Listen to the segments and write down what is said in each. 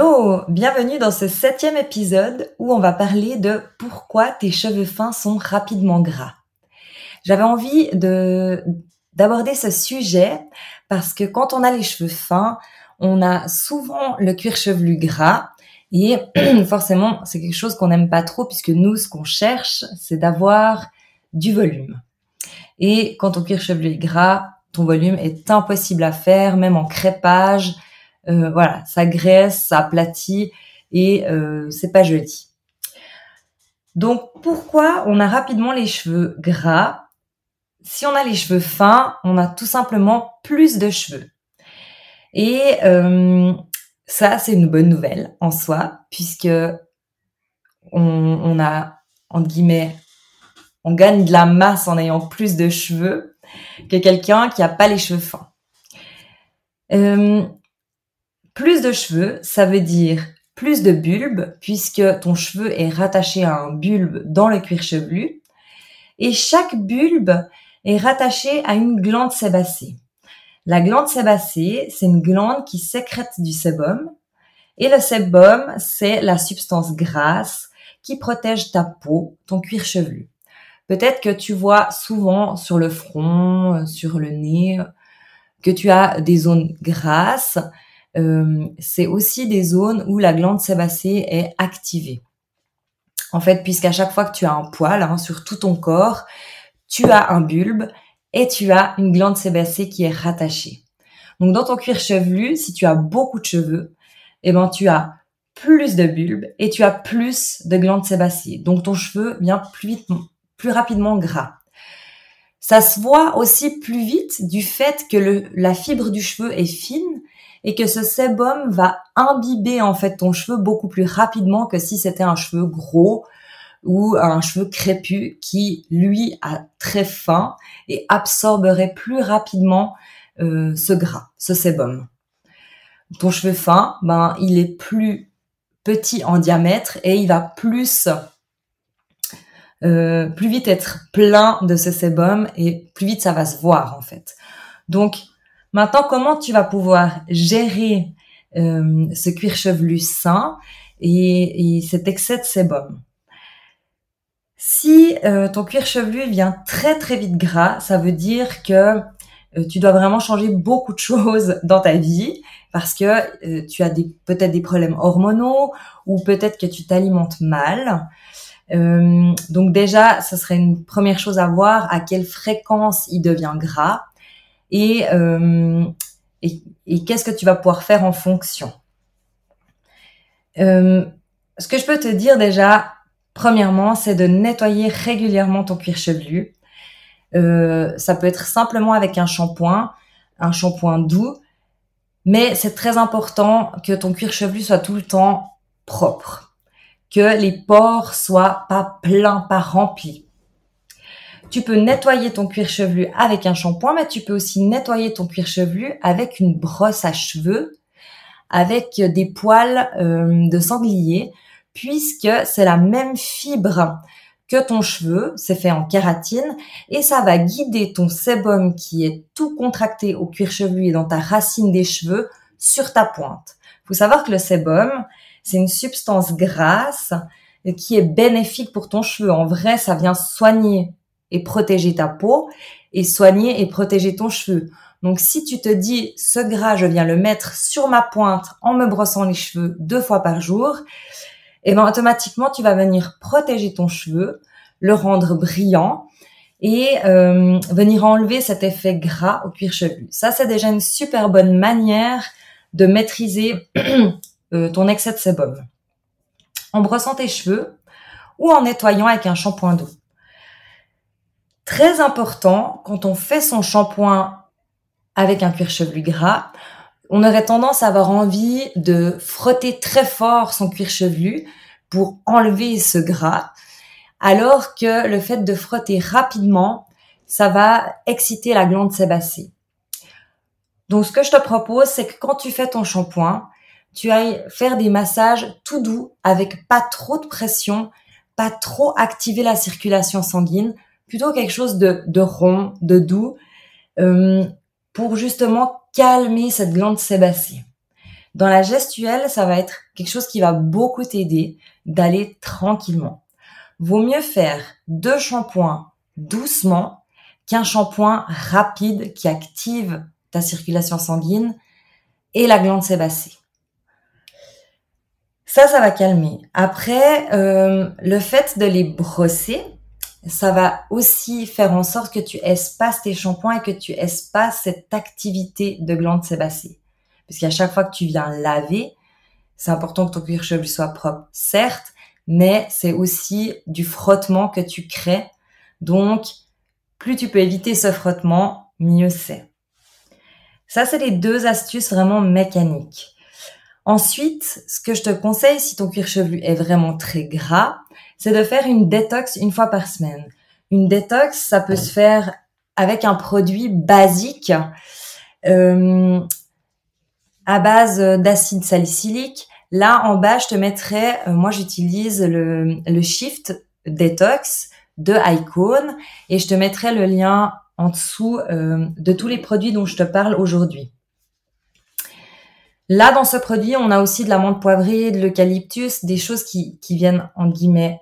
Hello, bienvenue dans ce septième épisode où on va parler de pourquoi tes cheveux fins sont rapidement gras. J'avais envie de d'aborder ce sujet parce que quand on a les cheveux fins, on a souvent le cuir chevelu gras et forcément c'est quelque chose qu'on n'aime pas trop puisque nous ce qu'on cherche c'est d'avoir du volume. Et quand ton cuir chevelu est gras, ton volume est impossible à faire, même en crépage euh, voilà, ça graisse, ça aplatit et euh, c'est pas joli. Donc pourquoi on a rapidement les cheveux gras? Si on a les cheveux fins, on a tout simplement plus de cheveux. Et euh, ça, c'est une bonne nouvelle en soi, puisque on, a, entre guillemets, on gagne de la masse en ayant plus de cheveux que quelqu'un qui a pas les cheveux fins. Plus de cheveux, ça veut dire plus de bulbes, puisque ton cheveu est rattaché à un bulbe dans le cuir chevelu. Et chaque bulbe est rattaché à une glande sébacée. La glande sébacée, c'est une glande qui sécrète du sébum. Et le sébum, c'est la substance grasse qui protège ta peau, ton cuir chevelu. Peut-être que tu vois souvent sur le front, sur le nez, que tu as des zones grasses c'est aussi des zones où la glande sébacée est activée. En fait, puisqu'à chaque fois que tu as un poil hein, sur tout ton corps, tu as un bulbe et tu as une glande sébacée qui est rattachée. Donc dans ton cuir chevelu, si tu as beaucoup de cheveux, eh ben tu as plus de bulbes et tu as plus de glandes sébacées. Donc ton cheveu vient plus rapidement gras. Ça se voit aussi plus vite du fait que la fibre du cheveu est fine et que ce sébum va imbiber en fait ton cheveu beaucoup plus rapidement que si c'était un cheveu gros ou un cheveu crépu qui lui a très fin et absorberait plus rapidement euh, ce gras, ce sébum. Ton cheveu fin, ben il est plus petit en diamètre et il va plus euh, plus vite être plein de ce sébum et plus vite ça va se voir en fait. Donc Maintenant, comment tu vas pouvoir gérer euh, ce cuir chevelu sain et, cet excès de sébum? Si euh, ton cuir chevelu vient très très vite gras, ça veut dire que tu dois vraiment changer beaucoup de choses dans ta vie parce que tu as peut-être des problèmes hormonaux ou peut-être que tu t'alimentes mal. Donc déjà, ce serait une première chose à voir à quelle fréquence il devient gras euh, et, et, qu'est-ce que tu vas pouvoir faire en fonction. Euh, ce que je peux te dire déjà, premièrement, c'est de nettoyer régulièrement ton cuir chevelu. Euh, ça peut être simplement avec un shampoing, un shampoing doux, mais c'est très important que ton cuir chevelu soit tout le temps propre, que les pores soient pas pleins, pas remplis. Tu peux nettoyer ton cuir chevelu avec un shampoing, mais tu peux aussi nettoyer ton cuir chevelu avec une brosse à cheveux, avec des poils euh, de sanglier, puisque c'est la même fibre que ton cheveu, c'est fait en kératine, et ça va guider ton sébum qui est tout contracté au cuir chevelu et dans ta racine des cheveux sur ta pointe. Faut savoir que le sébum, c'est une substance grasse qui est bénéfique pour ton cheveu. En vrai, ça vient soigner et protéger ta peau et soigner et protéger ton cheveu. Donc si tu te dis ce gras, je viens le mettre sur ma pointe en me brossant les cheveux deux fois par jour, et eh ben automatiquement tu vas venir protéger ton cheveu, le rendre brillant et euh, venir enlever cet effet gras au cuir chevelu. Ça, c'est déjà une super bonne manière de maîtriser euh, ton excès de sébum. En brossant tes cheveux ou en nettoyant avec un shampoing doux. Très important, quand on fait son shampoing avec un cuir chevelu gras, on aurait tendance à avoir envie de frotter très fort son cuir chevelu pour enlever ce gras, alors que le fait de frotter rapidement, ça va exciter la glande sébacée. Donc ce que je te propose, c'est que quand tu fais ton shampoing, tu ailles faire des massages tout doux avec pas trop de pression, pas trop activer la circulation sanguine, plutôt quelque chose de, rond, de doux, euh, pour justement calmer cette glande sébacée. Dans la gestuelle, ça va être quelque chose qui va beaucoup t'aider d'aller tranquillement. Vaut mieux faire deux shampoings doucement qu'un shampoing rapide qui active ta circulation sanguine et la glande sébacée. Ça, ça va calmer. Après, euh, le fait de les brosser, ça va aussi faire en sorte que tu espaces tes shampoings et que tu espaces cette activité de glande sébacée. Puisqu'à chaque fois que tu viens laver, c'est important que ton cuir chevelu soit propre, certes, mais c'est aussi du frottement que tu crées. Donc, plus tu peux éviter ce frottement, mieux c'est. Ça, c'est les deux astuces vraiment mécaniques. Ensuite, ce que je te conseille si ton cuir chevelu est vraiment très gras, c'est de faire une détox une fois par semaine. Une détox, ça peut se faire avec un produit basique euh, à base d'acide salicylique. Là, en bas, je te mettrai, euh, moi j'utilise le, le Shift Detox de Icon et je te mettrai le lien en dessous euh, de tous les produits dont je te parle aujourd'hui. Là, dans ce produit, on a aussi de la menthe poivrée, de l'eucalyptus, des choses qui, viennent, en guillemets,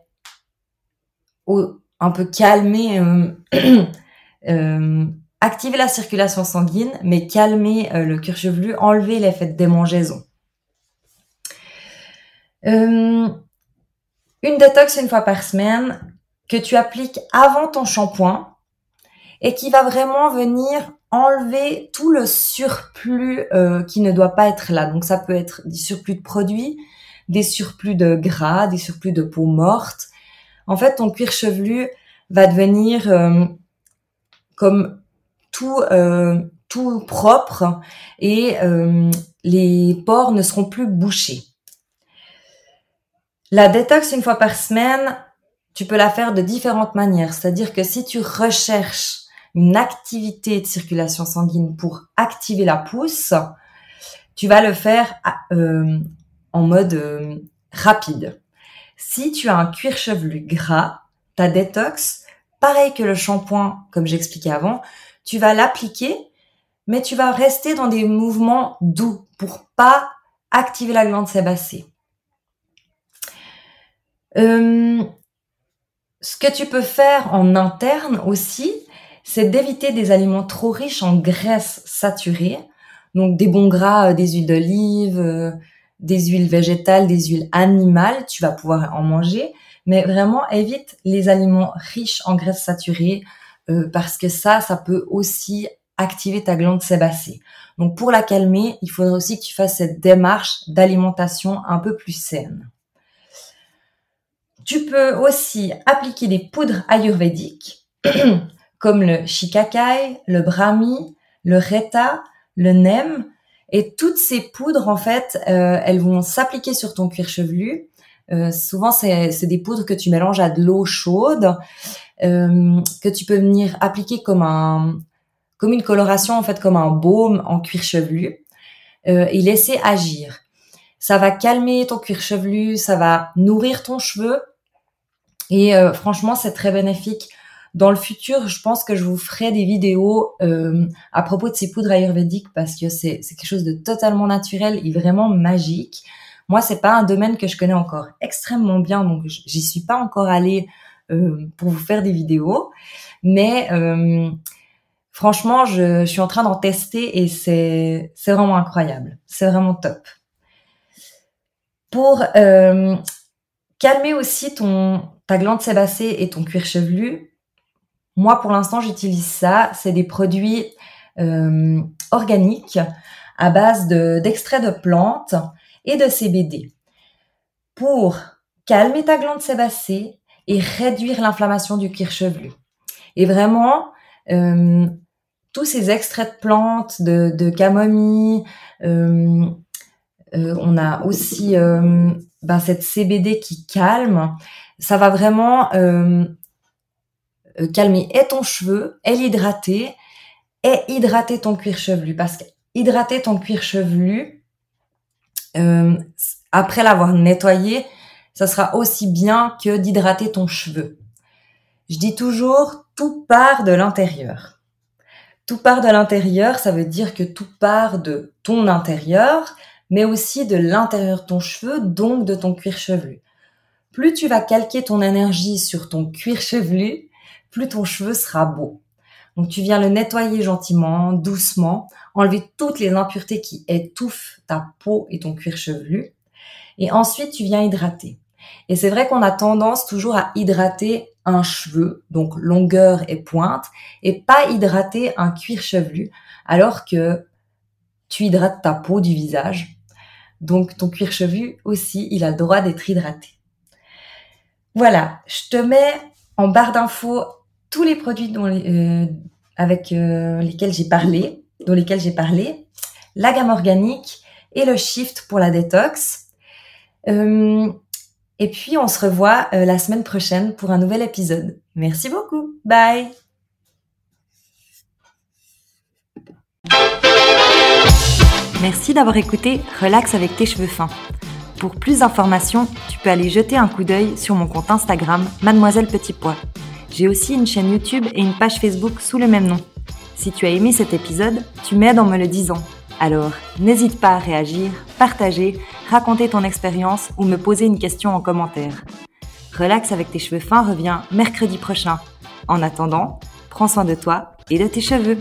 un peu calmer, euh, euh, activer la circulation sanguine, mais calmer euh, le cuir chevelu, enlever l'effet de démangeaison. une détox une fois par semaine que tu appliques avant ton shampoing et qui va vraiment venir enlever tout le surplus qui ne doit pas être là. Donc ça peut être des surplus de produits, des surplus de gras, des surplus de peau morte, en fait, ton cuir chevelu va devenir euh, comme tout euh, tout propre et euh, les pores ne seront plus bouchés. La détox une fois par semaine, tu peux la faire de différentes manières. C'est-à-dire que si tu recherches une activité de circulation sanguine pour activer la pousse, tu vas le faire en mode rapide. Si tu as un cuir chevelu gras, ta détox, pareil que le shampoing, comme j'expliquais avant, tu vas l'appliquer, mais tu vas rester dans des mouvements doux pour pas activer la glande sébacée. Euh, ce que tu peux faire en interne aussi, c'est d'éviter des aliments trop riches en graisses saturées, donc des bons gras, euh, des huiles d'olive, euh, des huiles végétales, des huiles animales, tu vas pouvoir en manger, mais vraiment évite les aliments riches en graisses saturées euh, parce que ça, ça peut aussi activer ta glande sébacée. Donc pour la calmer, il faudrait aussi que tu fasses cette démarche d'alimentation un peu plus saine. Tu peux aussi appliquer des poudres ayurvédiques comme le shikakai, le brahmi, le reta, le nem, et toutes ces poudres, en fait, euh, elles vont s'appliquer sur ton cuir chevelu. Euh, souvent, c'est des poudres que tu mélanges à de l'eau chaude, euh, que tu peux venir appliquer comme un, comme une coloration, en fait, comme un baume en cuir chevelu, et laisser agir. Ça va calmer ton cuir chevelu, ça va nourrir ton cheveu, et franchement, c'est très bénéfique dans le futur, je pense que je vous ferai des vidéos euh, à propos de ces poudres ayurvédiques parce que c'est quelque chose de totalement naturel et vraiment magique. Moi, c'est pas un domaine que je connais encore extrêmement bien, donc j'y suis pas encore allée euh, pour vous faire des vidéos, mais euh, franchement, je, suis en train d'en tester et c'est c'est vraiment incroyable, c'est vraiment top. Pour calmer aussi ton ta glande sébacée et ton cuir chevelu, Moi, pour l'instant, j'utilise ça. C'est des produits euh, organiques à base d'extraits de, plantes et de CBD pour calmer ta glande sébacée et réduire l'inflammation du cuir chevelu. Et vraiment, euh, tous ces extraits de plantes, de, de camomille, euh, euh, on a aussi ben, cette CBD qui calme. Ça va vraiment calmer et ton cheveu, et l'hydrater, et hydrater ton cuir chevelu. Parce que hydrater ton cuir chevelu, après l'avoir nettoyé, ça sera aussi bien que d'hydrater ton cheveu. Je dis toujours, tout part de l'intérieur. Tout part de l'intérieur, ça veut dire que tout part de ton intérieur, mais aussi de l'intérieur de ton cheveu, donc de ton cuir chevelu. Plus tu vas calquer ton énergie sur ton cuir chevelu, plus ton cheveu sera beau. Donc tu viens le nettoyer gentiment, doucement, enlever toutes les impuretés qui étouffent ta peau et ton cuir chevelu. Et ensuite, tu viens hydrater. Et c'est vrai qu'on a tendance toujours à hydrater un cheveu, donc longueur et pointe, et pas hydrater un cuir chevelu, alors que tu hydrates ta peau du visage. Donc ton cuir chevelu aussi, il a le droit d'être hydraté. Voilà, je te mets en barre d'infos les produits dont, euh, avec euh, lesquels j'ai parlé, dont lesquels j'ai parlé, la gamme organique et le shift pour la détox. Euh, et puis, on se revoit la semaine prochaine pour un nouvel épisode. Merci beaucoup. Bye. Merci d'avoir écouté Relax avec tes cheveux fins. Pour plus d'informations, tu peux aller jeter un coup d'œil sur mon compte Instagram Mademoiselle Petit Pois. J'ai aussi une chaîne YouTube et une page Facebook sous le même nom. Si tu as aimé cet épisode, tu m'aides en me le disant. Alors, n'hésite pas à réagir, partager, raconter ton expérience ou me poser une question en commentaire. Relax avec tes cheveux fins revient mercredi prochain. En attendant, prends soin de toi et de tes cheveux.